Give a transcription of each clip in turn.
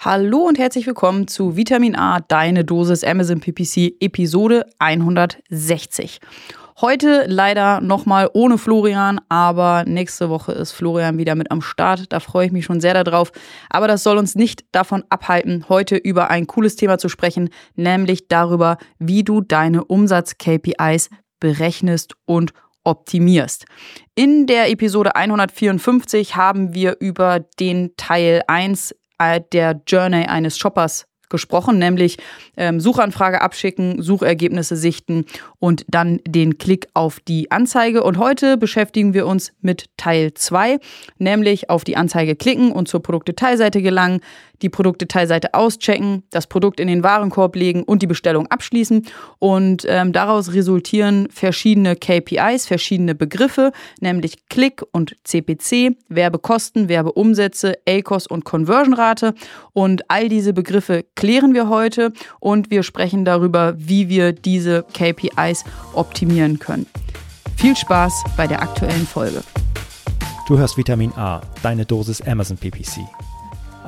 Hallo und herzlich willkommen zu Vitamin A, deine Dosis Amazon PPC Episode 160. Heute leider nochmal ohne Florian, aber nächste Woche ist Florian wieder mit am Start. Da freue ich mich schon sehr darauf. Aber das soll uns nicht davon abhalten, heute über ein cooles Thema zu sprechen, nämlich darüber, wie du deine Umsatz-KPIs berechnest und optimierst. In der Episode 154 haben wir über den Teil 1 äh, der Journey eines Shoppers gesprochen, nämlich ähm, Suchanfrage abschicken, Suchergebnisse sichten und dann den Klick auf die Anzeige. Und heute beschäftigen wir uns mit Teil 2, nämlich auf die Anzeige klicken und zur Produktdetailseite gelangen, die Produktdetailseite auschecken, das Produkt in den Warenkorb legen und die Bestellung abschließen. Und ähm, daraus resultieren verschiedene KPIs, verschiedene Begriffe, nämlich Klick und CPC, Werbekosten, Werbeumsätze, ACOS und Conversionrate. Und all diese Begriffe klären wir heute und wir sprechen darüber, wie wir diese KPIs optimieren können. Viel Spaß bei der aktuellen Folge. Du hörst Vitamin A, deine Dosis Amazon PPC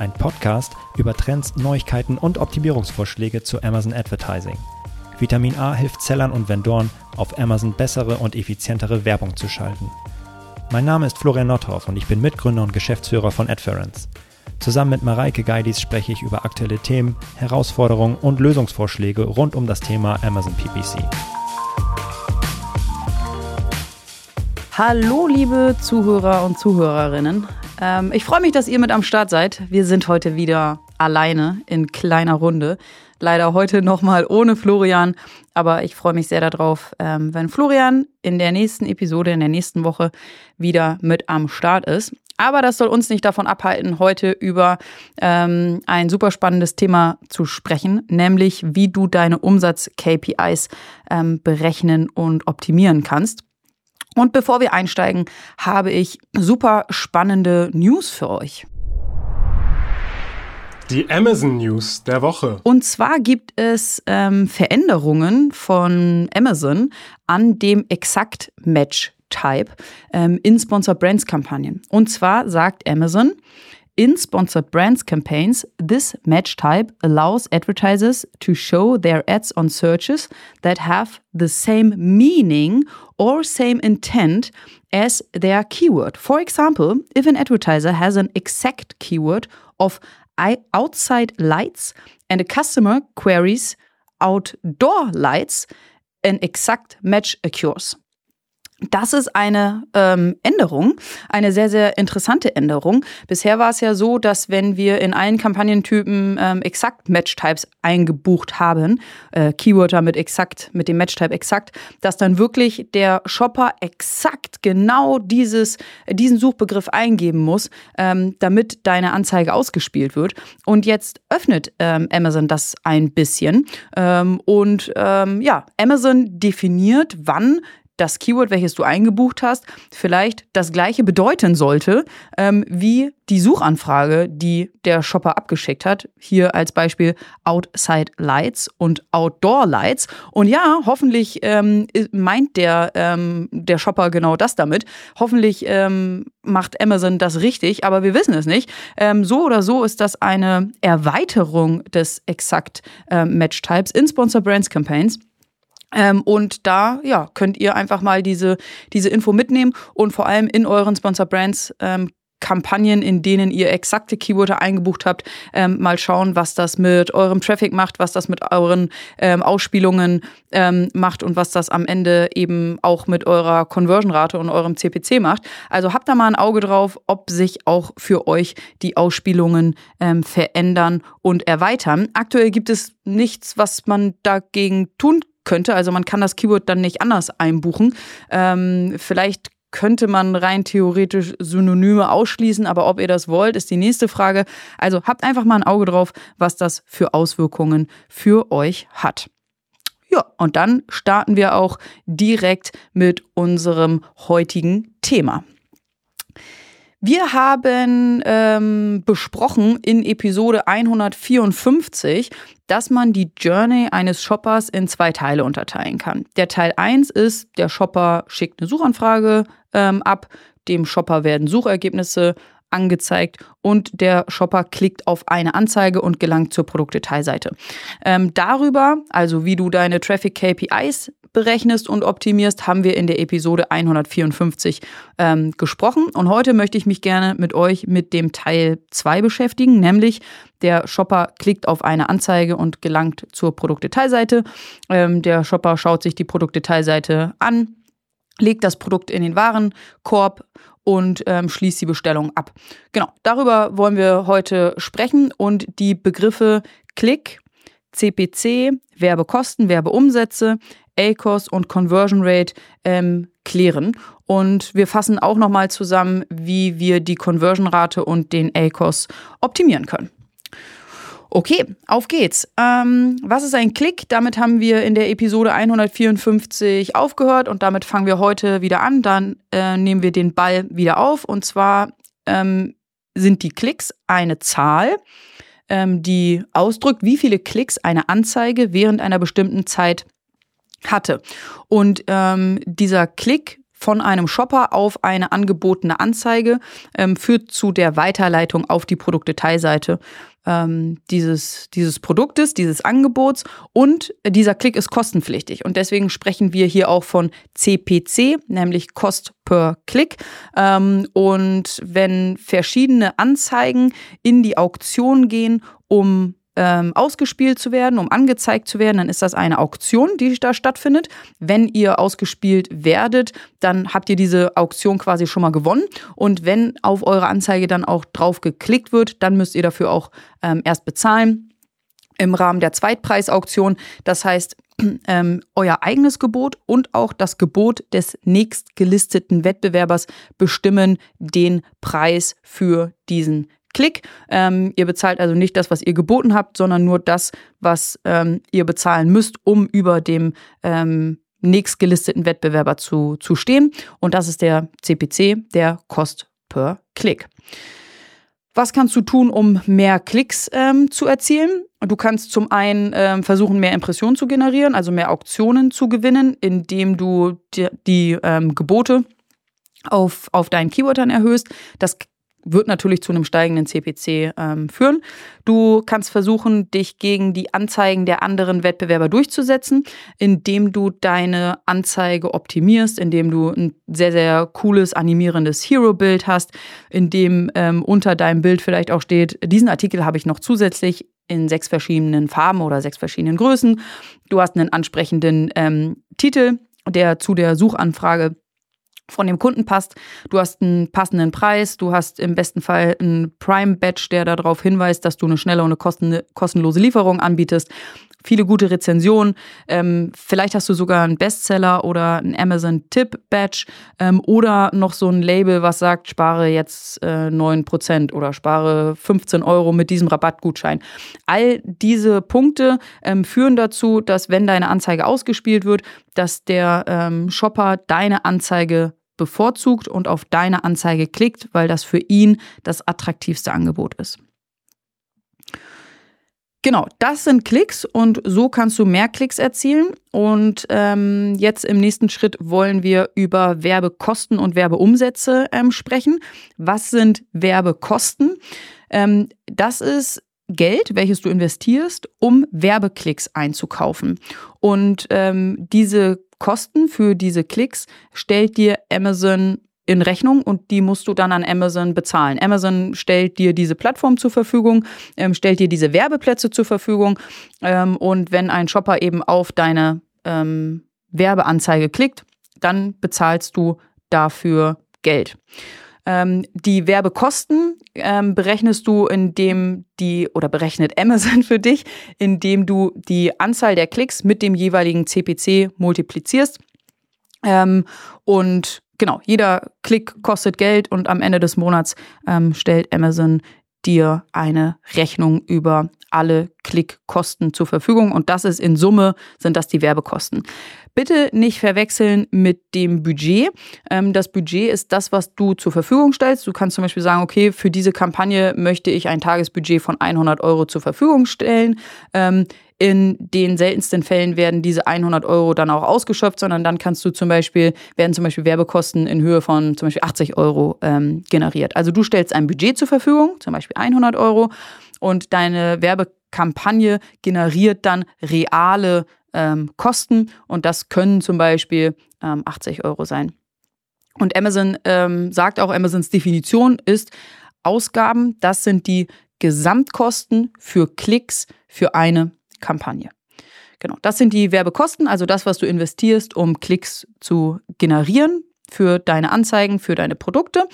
ein Podcast über Trends, Neuigkeiten und Optimierungsvorschläge zu Amazon Advertising. Vitamin A hilft Sellern und Vendoren, auf Amazon bessere und effizientere Werbung zu schalten. Mein Name ist Florian Nothoff und ich bin Mitgründer und Geschäftsführer von Adference. Zusammen mit Mareike Geidis spreche ich über aktuelle Themen, Herausforderungen und Lösungsvorschläge rund um das Thema Amazon PPC. Hallo, liebe Zuhörer und Zuhörerinnen. Ähm, ich freue mich, dass ihr mit am Start seid. Wir sind heute wieder alleine in kleiner Runde. Leider heute nochmal ohne Florian, aber ich freue mich sehr darauf, ähm, wenn Florian in der nächsten Episode, in der nächsten Woche wieder mit am Start ist. Aber das soll uns nicht davon abhalten, heute über ähm, ein super spannendes Thema zu sprechen, nämlich wie du deine Umsatz-KPIs ähm, berechnen und optimieren kannst. Und bevor wir einsteigen, habe ich super spannende News für euch. Die Amazon News der Woche. Und zwar gibt es ähm, Veränderungen von Amazon an dem Exakt Match Type ähm, in Sponsor Brands Kampagnen. Und zwar sagt Amazon, in sponsored brands campaigns, this match type allows advertisers to show their ads on searches that have the same meaning or same intent as their keyword. For example, if an advertiser has an exact keyword of outside lights and a customer queries outdoor lights, an exact match occurs. Das ist eine ähm, Änderung, eine sehr, sehr interessante Änderung. Bisher war es ja so, dass wenn wir in allen Kampagnentypen ähm, exakt Match-Types eingebucht haben, äh, Keywörter mit exakt, mit dem Match-Type exakt, dass dann wirklich der Shopper exakt genau dieses, diesen Suchbegriff eingeben muss, ähm, damit deine Anzeige ausgespielt wird. Und jetzt öffnet ähm, Amazon das ein bisschen. Ähm, und ähm, ja, Amazon definiert, wann das Keyword, welches du eingebucht hast, vielleicht das gleiche bedeuten sollte ähm, wie die Suchanfrage, die der Shopper abgeschickt hat. Hier als Beispiel Outside Lights und Outdoor Lights. Und ja, hoffentlich ähm, meint der, ähm, der Shopper genau das damit. Hoffentlich ähm, macht Amazon das richtig, aber wir wissen es nicht. Ähm, so oder so ist das eine Erweiterung des Exakt ähm, Match Types in Sponsor Brands Campaigns. Ähm, und da ja, könnt ihr einfach mal diese, diese Info mitnehmen und vor allem in euren Sponsor Brands ähm, Kampagnen, in denen ihr exakte Keywörter eingebucht habt, ähm, mal schauen, was das mit eurem Traffic macht, was das mit euren ähm, Ausspielungen ähm, macht und was das am Ende eben auch mit eurer Conversion-Rate und eurem CPC macht. Also habt da mal ein Auge drauf, ob sich auch für euch die Ausspielungen ähm, verändern und erweitern. Aktuell gibt es nichts, was man dagegen tun könnte. Also man kann das Keyword dann nicht anders einbuchen. Ähm, vielleicht könnte man rein theoretisch Synonyme ausschließen, aber ob ihr das wollt, ist die nächste Frage. Also habt einfach mal ein Auge drauf, was das für Auswirkungen für euch hat. Ja, und dann starten wir auch direkt mit unserem heutigen Thema. Wir haben ähm, besprochen in Episode 154, dass man die Journey eines Shoppers in zwei Teile unterteilen kann. Der Teil 1 ist, der Shopper schickt eine Suchanfrage ähm, ab, dem Shopper werden Suchergebnisse angezeigt und der Shopper klickt auf eine Anzeige und gelangt zur Produktdetailseite. Ähm, darüber, also wie du deine Traffic KPIs berechnest und optimierst, haben wir in der Episode 154 ähm, gesprochen. Und heute möchte ich mich gerne mit euch mit dem Teil 2 beschäftigen, nämlich der Shopper klickt auf eine Anzeige und gelangt zur Produktdetailseite. Ähm, der Shopper schaut sich die Produktdetailseite an, legt das Produkt in den Warenkorb und ähm, schließt die Bestellung ab. Genau, darüber wollen wir heute sprechen und die Begriffe Klick, CPC, Werbekosten, Werbeumsätze, ACOS und Conversion Rate ähm, klären. Und wir fassen auch nochmal zusammen, wie wir die Conversion-Rate und den ACOS optimieren können. Okay, auf geht's. Ähm, was ist ein Klick? Damit haben wir in der Episode 154 aufgehört und damit fangen wir heute wieder an. Dann äh, nehmen wir den Ball wieder auf und zwar ähm, sind die Klicks eine Zahl, ähm, die ausdrückt, wie viele Klicks eine Anzeige während einer bestimmten Zeit hatte. Und ähm, dieser Klick von einem Shopper auf eine angebotene Anzeige ähm, führt zu der Weiterleitung auf die Produktdetailseite ähm, dieses, dieses Produktes, dieses Angebots und dieser Klick ist kostenpflichtig und deswegen sprechen wir hier auch von CPC, nämlich Cost per Klick. Ähm, und wenn verschiedene Anzeigen in die Auktion gehen, um ähm, ausgespielt zu werden, um angezeigt zu werden, dann ist das eine Auktion, die da stattfindet. Wenn ihr ausgespielt werdet, dann habt ihr diese Auktion quasi schon mal gewonnen. Und wenn auf eure Anzeige dann auch drauf geklickt wird, dann müsst ihr dafür auch ähm, erst bezahlen im Rahmen der Zweitpreisauktion. Das heißt, ähm, euer eigenes Gebot und auch das Gebot des nächstgelisteten Wettbewerbers bestimmen den Preis für diesen Klick. Ähm, ihr bezahlt also nicht das, was ihr geboten habt, sondern nur das, was ähm, ihr bezahlen müsst, um über dem ähm, nächstgelisteten Wettbewerber zu, zu stehen. Und das ist der CPC, der Cost per Klick. Was kannst du tun, um mehr Klicks ähm, zu erzielen? Du kannst zum einen ähm, versuchen, mehr Impressionen zu generieren, also mehr Auktionen zu gewinnen, indem du die, die ähm, Gebote auf, auf deinen Keyword dann erhöhst. Das wird natürlich zu einem steigenden CPC ähm, führen. Du kannst versuchen, dich gegen die Anzeigen der anderen Wettbewerber durchzusetzen, indem du deine Anzeige optimierst, indem du ein sehr, sehr cooles, animierendes Hero-Bild hast, indem ähm, unter deinem Bild vielleicht auch steht, diesen Artikel habe ich noch zusätzlich in sechs verschiedenen Farben oder sechs verschiedenen Größen. Du hast einen ansprechenden ähm, Titel, der zu der Suchanfrage von dem Kunden passt. Du hast einen passenden Preis, du hast im besten Fall einen Prime-Badge, der darauf hinweist, dass du eine schnelle und eine kosten kostenlose Lieferung anbietest. Viele gute Rezensionen. Ähm, vielleicht hast du sogar einen Bestseller oder einen Amazon-Tip-Badge ähm, oder noch so ein Label, was sagt, spare jetzt äh, 9% oder spare 15 Euro mit diesem Rabattgutschein. All diese Punkte ähm, führen dazu, dass wenn deine Anzeige ausgespielt wird, dass der ähm, Shopper deine Anzeige bevorzugt und auf deine Anzeige klickt, weil das für ihn das attraktivste Angebot ist. Genau, das sind Klicks und so kannst du mehr Klicks erzielen. Und ähm, jetzt im nächsten Schritt wollen wir über Werbekosten und Werbeumsätze ähm, sprechen. Was sind Werbekosten? Ähm, das ist Geld, welches du investierst, um Werbeklicks einzukaufen. Und ähm, diese Kosten für diese Klicks stellt dir Amazon in Rechnung und die musst du dann an Amazon bezahlen. Amazon stellt dir diese Plattform zur Verfügung, ähm, stellt dir diese Werbeplätze zur Verfügung ähm, und wenn ein Shopper eben auf deine ähm, Werbeanzeige klickt, dann bezahlst du dafür Geld. Ähm, die Werbekosten ähm, berechnest du, indem die, oder berechnet Amazon für dich, indem du die Anzahl der Klicks mit dem jeweiligen CPC multiplizierst. Ähm, und genau, jeder Klick kostet Geld und am Ende des Monats ähm, stellt Amazon dir eine Rechnung über alle Klickkosten zur Verfügung und das ist in Summe sind das die Werbekosten. Bitte nicht verwechseln mit dem Budget. Ähm, das Budget ist das, was du zur Verfügung stellst. Du kannst zum Beispiel sagen, okay, für diese Kampagne möchte ich ein Tagesbudget von 100 Euro zur Verfügung stellen. Ähm, in den seltensten Fällen werden diese 100 Euro dann auch ausgeschöpft, sondern dann kannst du zum Beispiel, werden zum Beispiel Werbekosten in Höhe von zum Beispiel 80 Euro ähm, generiert. Also du stellst ein Budget zur Verfügung, zum Beispiel 100 Euro, und deine Werbekampagne generiert dann reale ähm, Kosten und das können zum Beispiel ähm, 80 Euro sein. Und Amazon ähm, sagt auch, Amazons Definition ist, Ausgaben, das sind die Gesamtkosten für Klicks für eine Kampagne. Genau, das sind die Werbekosten, also das, was du investierst, um Klicks zu generieren für deine Anzeigen, für deine Produkte.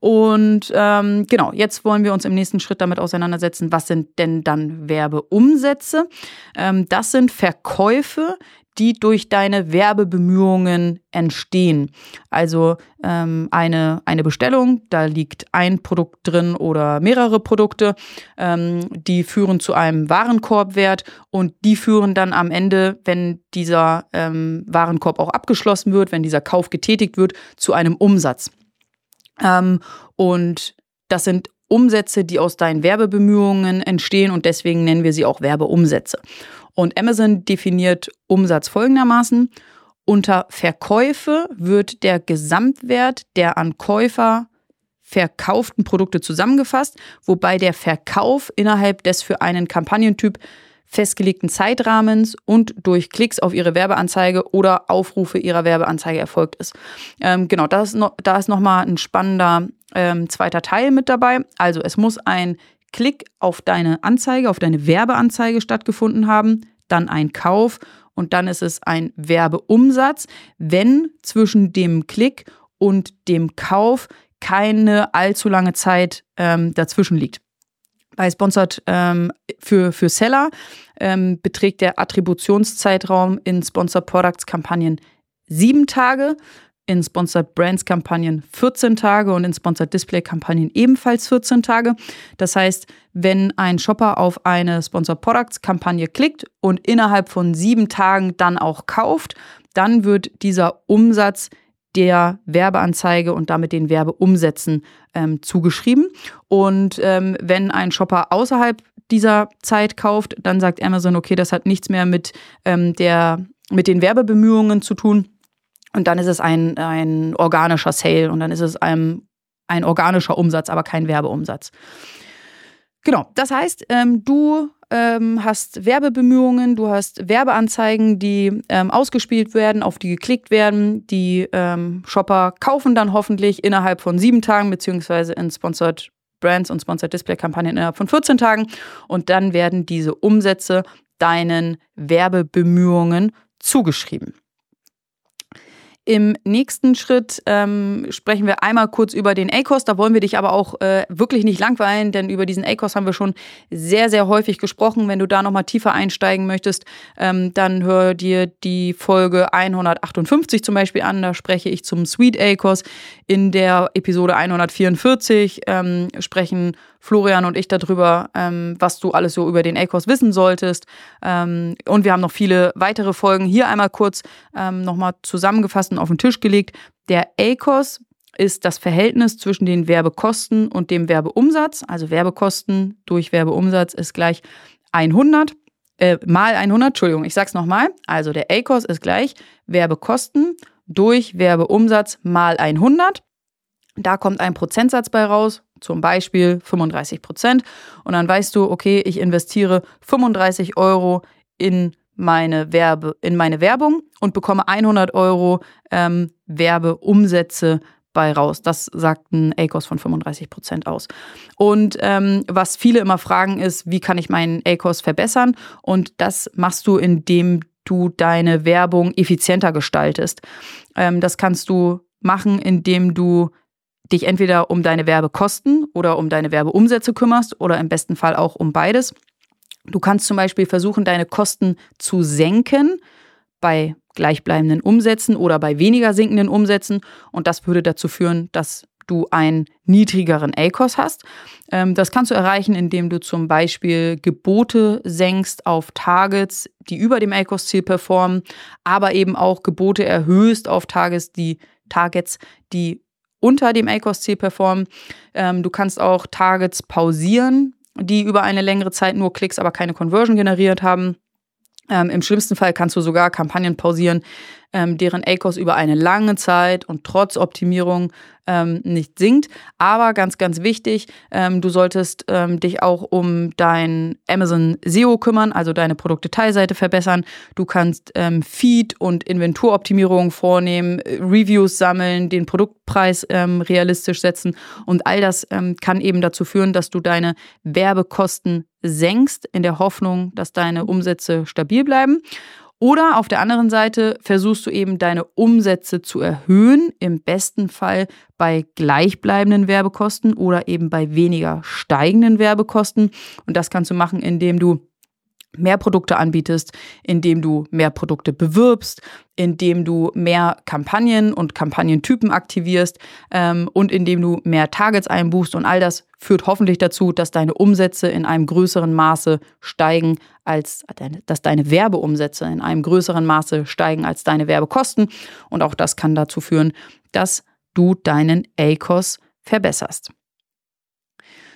Und ähm, genau, jetzt wollen wir uns im nächsten Schritt damit auseinandersetzen, was sind denn dann Werbeumsätze? Ähm, das sind Verkäufe, die durch deine Werbebemühungen entstehen. Also ähm, eine, eine Bestellung, da liegt ein Produkt drin oder mehrere Produkte, ähm, die führen zu einem Warenkorbwert und die führen dann am Ende, wenn dieser ähm, Warenkorb auch abgeschlossen wird, wenn dieser Kauf getätigt wird, zu einem Umsatz. Ähm, und das sind Umsätze, die aus deinen Werbebemühungen entstehen und deswegen nennen wir sie auch Werbeumsätze. Und Amazon definiert Umsatz folgendermaßen. Unter Verkäufe wird der Gesamtwert der an Käufer verkauften Produkte zusammengefasst, wobei der Verkauf innerhalb des für einen Kampagnentyp festgelegten Zeitrahmens und durch Klicks auf ihre Werbeanzeige oder Aufrufe ihrer Werbeanzeige erfolgt ist. Ähm, genau, da ist, da ist nochmal ein spannender ähm, zweiter Teil mit dabei. Also es muss ein Klick auf deine Anzeige, auf deine Werbeanzeige stattgefunden haben, dann ein Kauf und dann ist es ein Werbeumsatz, wenn zwischen dem Klick und dem Kauf keine allzu lange Zeit ähm, dazwischen liegt. Bei Sponsored ähm, für, für Seller ähm, beträgt der Attributionszeitraum in Sponsored Products Kampagnen sieben Tage in Sponsored Brands Kampagnen 14 Tage und in Sponsored Display Kampagnen ebenfalls 14 Tage. Das heißt, wenn ein Shopper auf eine Sponsored Products Kampagne klickt und innerhalb von sieben Tagen dann auch kauft, dann wird dieser Umsatz der Werbeanzeige und damit den Werbeumsätzen ähm, zugeschrieben. Und ähm, wenn ein Shopper außerhalb dieser Zeit kauft, dann sagt Amazon, okay, das hat nichts mehr mit, ähm, der, mit den Werbebemühungen zu tun, und dann ist es ein, ein organischer Sale und dann ist es ein, ein organischer Umsatz, aber kein Werbeumsatz. Genau, das heißt, ähm, du ähm, hast Werbebemühungen, du hast Werbeanzeigen, die ähm, ausgespielt werden, auf die geklickt werden. Die ähm, Shopper kaufen dann hoffentlich innerhalb von sieben Tagen, beziehungsweise in Sponsored Brands und Sponsored Display Kampagnen innerhalb von 14 Tagen. Und dann werden diese Umsätze deinen Werbebemühungen zugeschrieben. Im nächsten Schritt ähm, sprechen wir einmal kurz über den ACOS. Da wollen wir dich aber auch äh, wirklich nicht langweilen, denn über diesen ACOS haben wir schon sehr, sehr häufig gesprochen. Wenn du da nochmal tiefer einsteigen möchtest, ähm, dann hör dir die Folge 158 zum Beispiel an. Da spreche ich zum Sweet ACOS. In der Episode 144 ähm, sprechen Florian und ich darüber, ähm, was du alles so über den ACOS wissen solltest. Ähm, und wir haben noch viele weitere Folgen. Hier einmal kurz ähm, nochmal zusammengefasst und auf den Tisch gelegt. Der ACOS ist das Verhältnis zwischen den Werbekosten und dem Werbeumsatz. Also Werbekosten durch Werbeumsatz ist gleich 100 äh, mal 100, Entschuldigung, ich sag's nochmal. Also der ACOS ist gleich Werbekosten durch Werbeumsatz mal 100. Da kommt ein Prozentsatz bei raus, zum Beispiel 35 Prozent. Und dann weißt du, okay, ich investiere 35 Euro in meine, Werbe, in meine Werbung und bekomme 100 Euro ähm, Werbeumsätze bei raus. Das sagt ein ACOS von 35 Prozent aus. Und ähm, was viele immer fragen ist, wie kann ich meinen ACOS verbessern? Und das machst du, indem du deine Werbung effizienter gestaltest. Ähm, das kannst du machen, indem du dich entweder um deine Werbekosten oder um deine Werbeumsätze kümmerst oder im besten Fall auch um beides. Du kannst zum Beispiel versuchen, deine Kosten zu senken bei gleichbleibenden Umsätzen oder bei weniger sinkenden Umsätzen. Und das würde dazu führen, dass du einen niedrigeren ACOS hast. Ähm, das kannst du erreichen, indem du zum Beispiel Gebote senkst auf Targets, die über dem ACOS-Ziel performen, aber eben auch Gebote erhöhst auf Targets, die Targets, die unter dem ACOS-Ziel performen. Ähm, du kannst auch Targets pausieren, die über eine längere Zeit nur Klicks, aber keine Conversion generiert haben. Ähm, Im schlimmsten Fall kannst du sogar Kampagnen pausieren, ähm, deren ACOS über eine lange Zeit und trotz Optimierung ähm, nicht sinkt. Aber ganz, ganz wichtig, ähm, du solltest ähm, dich auch um dein Amazon SEO kümmern, also deine Produktdetailseite verbessern. Du kannst ähm, Feed- und Inventuroptimierung vornehmen, Reviews sammeln, den Produktpreis ähm, realistisch setzen und all das ähm, kann eben dazu führen, dass du deine Werbekosten senkst, in der Hoffnung, dass deine Umsätze stabil bleiben. Oder auf der anderen Seite versuchst du eben deine Umsätze zu erhöhen, im besten Fall bei gleichbleibenden Werbekosten oder eben bei weniger steigenden Werbekosten. Und das kannst du machen, indem du mehr Produkte anbietest, indem du mehr Produkte bewirbst, indem du mehr Kampagnen und Kampagnentypen aktivierst ähm, und indem du mehr Targets einbuchst. Und all das führt hoffentlich dazu, dass deine Umsätze in einem größeren Maße steigen als dass deine Werbeumsätze in einem größeren Maße steigen als deine Werbekosten. Und auch das kann dazu führen, dass du deinen ACOS verbesserst.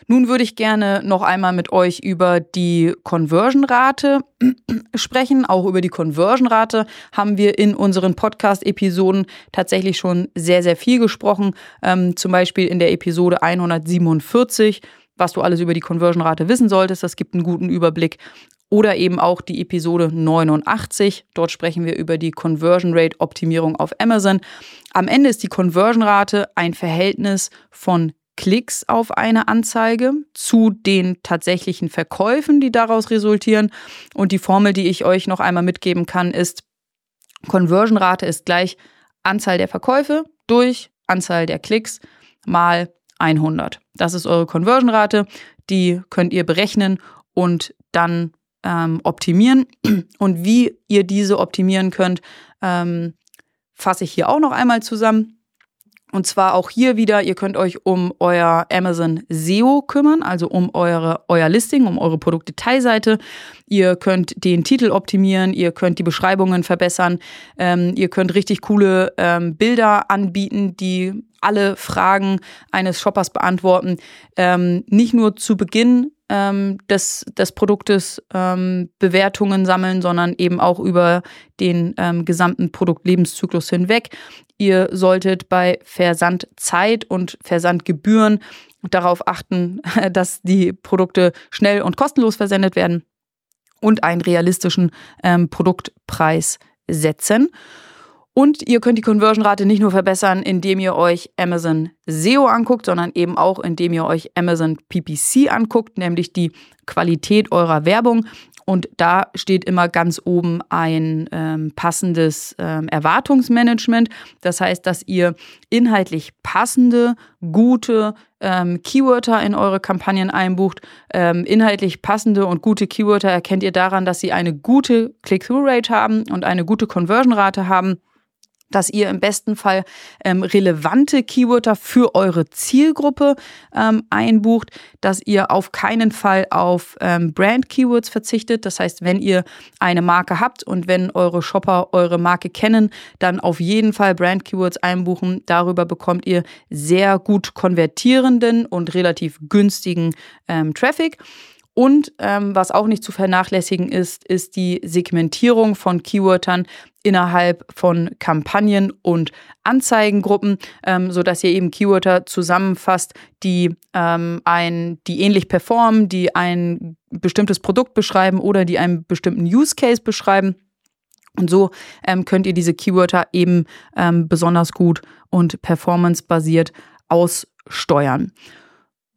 Nun würde ich gerne noch einmal mit euch über die Conversion-Rate sprechen. Auch über die Conversion-Rate haben wir in unseren Podcast-Episoden tatsächlich schon sehr, sehr viel gesprochen. Ähm, zum Beispiel in der Episode 147, was du alles über die Conversion-Rate wissen solltest. Das gibt einen guten Überblick. Oder eben auch die Episode 89. Dort sprechen wir über die Conversion Rate Optimierung auf Amazon. Am Ende ist die Conversion Rate ein Verhältnis von Klicks auf eine Anzeige zu den tatsächlichen Verkäufen, die daraus resultieren. Und die Formel, die ich euch noch einmal mitgeben kann, ist, Conversion-Rate ist gleich Anzahl der Verkäufe durch Anzahl der Klicks mal 100. Das ist eure Conversion-Rate. Die könnt ihr berechnen und dann ähm, optimieren. Und wie ihr diese optimieren könnt, ähm, fasse ich hier auch noch einmal zusammen. Und zwar auch hier wieder, ihr könnt euch um euer Amazon SEO kümmern, also um eure, euer Listing, um eure Produktdetailseite. Ihr könnt den Titel optimieren, ihr könnt die Beschreibungen verbessern, ähm, ihr könnt richtig coole ähm, Bilder anbieten, die alle Fragen eines Shoppers beantworten. Ähm, nicht nur zu Beginn ähm, des, des Produktes ähm, Bewertungen sammeln, sondern eben auch über den ähm, gesamten Produktlebenszyklus hinweg. Ihr solltet bei Versandzeit und Versandgebühren darauf achten, dass die Produkte schnell und kostenlos versendet werden und einen realistischen ähm, Produktpreis setzen. Und ihr könnt die Conversion-Rate nicht nur verbessern, indem ihr euch Amazon SEO anguckt, sondern eben auch, indem ihr euch Amazon PPC anguckt, nämlich die Qualität eurer Werbung. Und da steht immer ganz oben ein ähm, passendes ähm, Erwartungsmanagement. Das heißt, dass ihr inhaltlich passende, gute ähm, Keywörter in eure Kampagnen einbucht. Ähm, inhaltlich passende und gute Keywörter erkennt ihr daran, dass sie eine gute Click-Through-Rate haben und eine gute Conversion-Rate haben dass ihr im besten Fall ähm, relevante Keywörter für eure Zielgruppe ähm, einbucht, dass ihr auf keinen Fall auf ähm, Brand-Keywords verzichtet. Das heißt, wenn ihr eine Marke habt und wenn eure Shopper eure Marke kennen, dann auf jeden Fall Brand-Keywords einbuchen. Darüber bekommt ihr sehr gut konvertierenden und relativ günstigen ähm, Traffic. Und ähm, was auch nicht zu vernachlässigen ist, ist die Segmentierung von Keywörtern innerhalb von Kampagnen und Anzeigengruppen, ähm, sodass ihr eben Keywörter zusammenfasst, die ähm, ein, die ähnlich performen, die ein bestimmtes Produkt beschreiben oder die einen bestimmten Use Case beschreiben. Und so ähm, könnt ihr diese Keywörter eben ähm, besonders gut und performancebasiert aussteuern.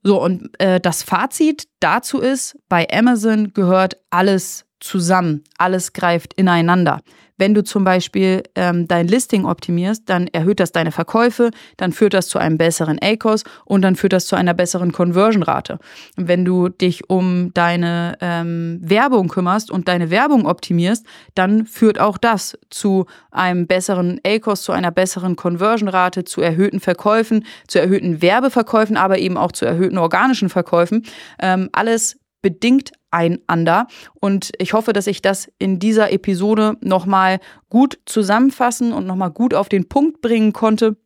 So, und äh, das Fazit dazu ist, bei Amazon gehört alles zusammen, alles greift ineinander. Wenn du zum Beispiel ähm, dein Listing optimierst, dann erhöht das deine Verkäufe, dann führt das zu einem besseren ACOS und dann führt das zu einer besseren Conversion-Rate. Wenn du dich um deine ähm, Werbung kümmerst und deine Werbung optimierst, dann führt auch das zu einem besseren ACOS, zu einer besseren Conversion-Rate, zu erhöhten Verkäufen, zu erhöhten Werbeverkäufen, aber eben auch zu erhöhten organischen Verkäufen. Ähm, alles bedingt einander. Und ich hoffe, dass ich das in dieser Episode nochmal gut zusammenfassen und nochmal gut auf den Punkt bringen konnte.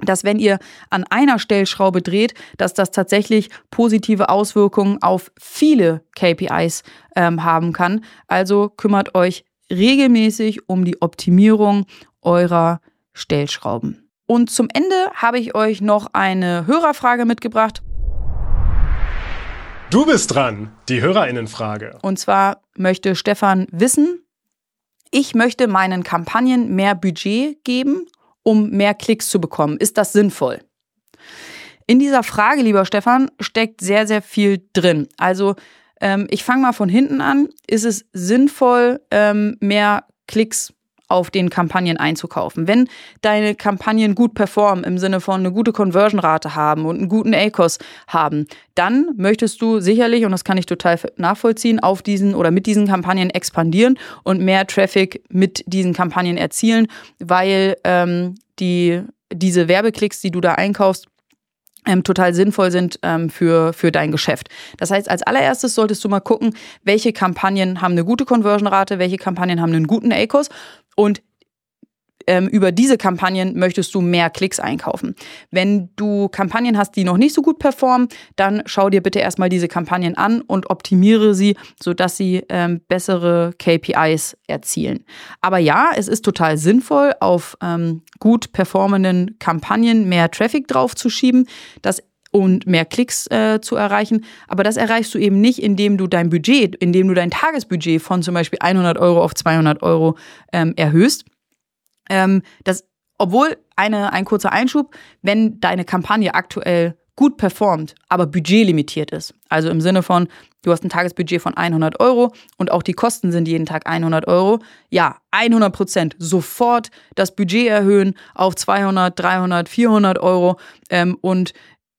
dass wenn ihr an einer Stellschraube dreht, dass das tatsächlich positive Auswirkungen auf viele KPIs ähm, haben kann. Also kümmert euch regelmäßig um die Optimierung eurer Stellschrauben. Und zum Ende habe ich euch noch eine Hörerfrage mitgebracht. Du bist dran, die Hörerinnenfrage. Und zwar möchte Stefan wissen, ich möchte meinen Kampagnen mehr Budget geben um mehr Klicks zu bekommen. Ist das sinnvoll? In dieser Frage, lieber Stefan, steckt sehr, sehr viel drin. Also ähm, ich fange mal von hinten an. Ist es sinnvoll, ähm, mehr Klicks auf den Kampagnen einzukaufen. Wenn deine Kampagnen gut performen, im Sinne von eine gute Conversion-Rate haben und einen guten ACOS haben, dann möchtest du sicherlich, und das kann ich total nachvollziehen, auf diesen oder mit diesen Kampagnen expandieren und mehr Traffic mit diesen Kampagnen erzielen, weil ähm, die, diese Werbeklicks, die du da einkaufst, ähm, total sinnvoll sind ähm, für, für dein Geschäft. Das heißt, als allererstes solltest du mal gucken, welche Kampagnen haben eine gute Conversion-Rate, welche Kampagnen haben einen guten ACOS und ähm, über diese Kampagnen möchtest du mehr Klicks einkaufen. Wenn du Kampagnen hast, die noch nicht so gut performen, dann schau dir bitte erstmal diese Kampagnen an und optimiere sie, sodass sie ähm, bessere KPIs erzielen. Aber ja, es ist total sinnvoll, auf ähm, gut performenden Kampagnen mehr Traffic draufzuschieben. Das und mehr Klicks äh, zu erreichen. Aber das erreichst du eben nicht, indem du dein Budget, indem du dein Tagesbudget von zum Beispiel 100 Euro auf 200 Euro ähm, erhöhst. Ähm, das, obwohl eine, ein kurzer Einschub, wenn deine Kampagne aktuell gut performt, aber budgetlimitiert ist. Also im Sinne von, du hast ein Tagesbudget von 100 Euro und auch die Kosten sind jeden Tag 100 Euro. Ja, 100 Prozent sofort das Budget erhöhen auf 200, 300, 400 Euro ähm, und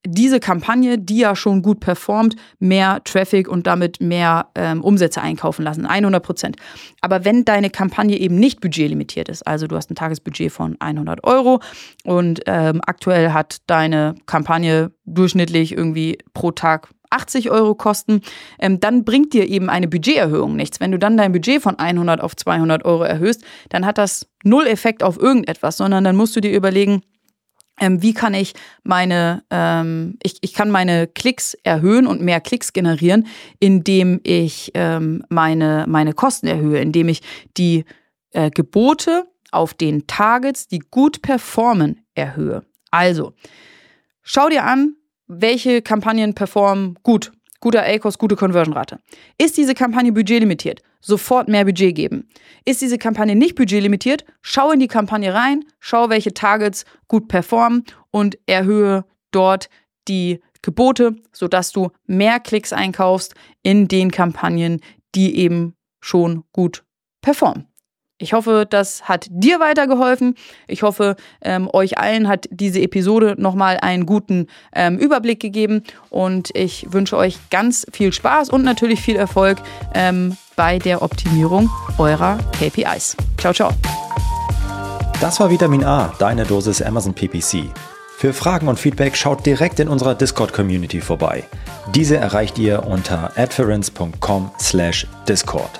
diese Kampagne, die ja schon gut performt, mehr Traffic und damit mehr ähm, Umsätze einkaufen lassen. 100 Prozent. Aber wenn deine Kampagne eben nicht budgetlimitiert ist, also du hast ein Tagesbudget von 100 Euro und ähm, aktuell hat deine Kampagne durchschnittlich irgendwie pro Tag 80 Euro kosten, ähm, dann bringt dir eben eine Budgeterhöhung nichts. Wenn du dann dein Budget von 100 auf 200 Euro erhöhst, dann hat das null Effekt auf irgendetwas, sondern dann musst du dir überlegen, ähm, wie kann ich meine, ähm, ich, ich kann meine Klicks erhöhen und mehr Klicks generieren, indem ich ähm, meine, meine Kosten erhöhe, indem ich die äh, Gebote auf den Targets, die gut performen, erhöhe. Also, schau dir an, welche Kampagnen performen gut guter ACOS, gute Conversion-Rate. Ist diese Kampagne budgetlimitiert? Sofort mehr Budget geben. Ist diese Kampagne nicht budgetlimitiert? Schau in die Kampagne rein, schau, welche Targets gut performen und erhöhe dort die Gebote, sodass du mehr Klicks einkaufst in den Kampagnen, die eben schon gut performen. Ich hoffe, das hat dir weitergeholfen. Ich hoffe, ähm, euch allen hat diese Episode nochmal einen guten ähm, Überblick gegeben. Und ich wünsche euch ganz viel Spaß und natürlich viel Erfolg ähm, bei der Optimierung eurer KPIs. Ciao, ciao. Das war Vitamin A, deine Dosis Amazon PPC. Für Fragen und Feedback schaut direkt in unserer Discord-Community vorbei. Diese erreicht ihr unter adference.com/discord.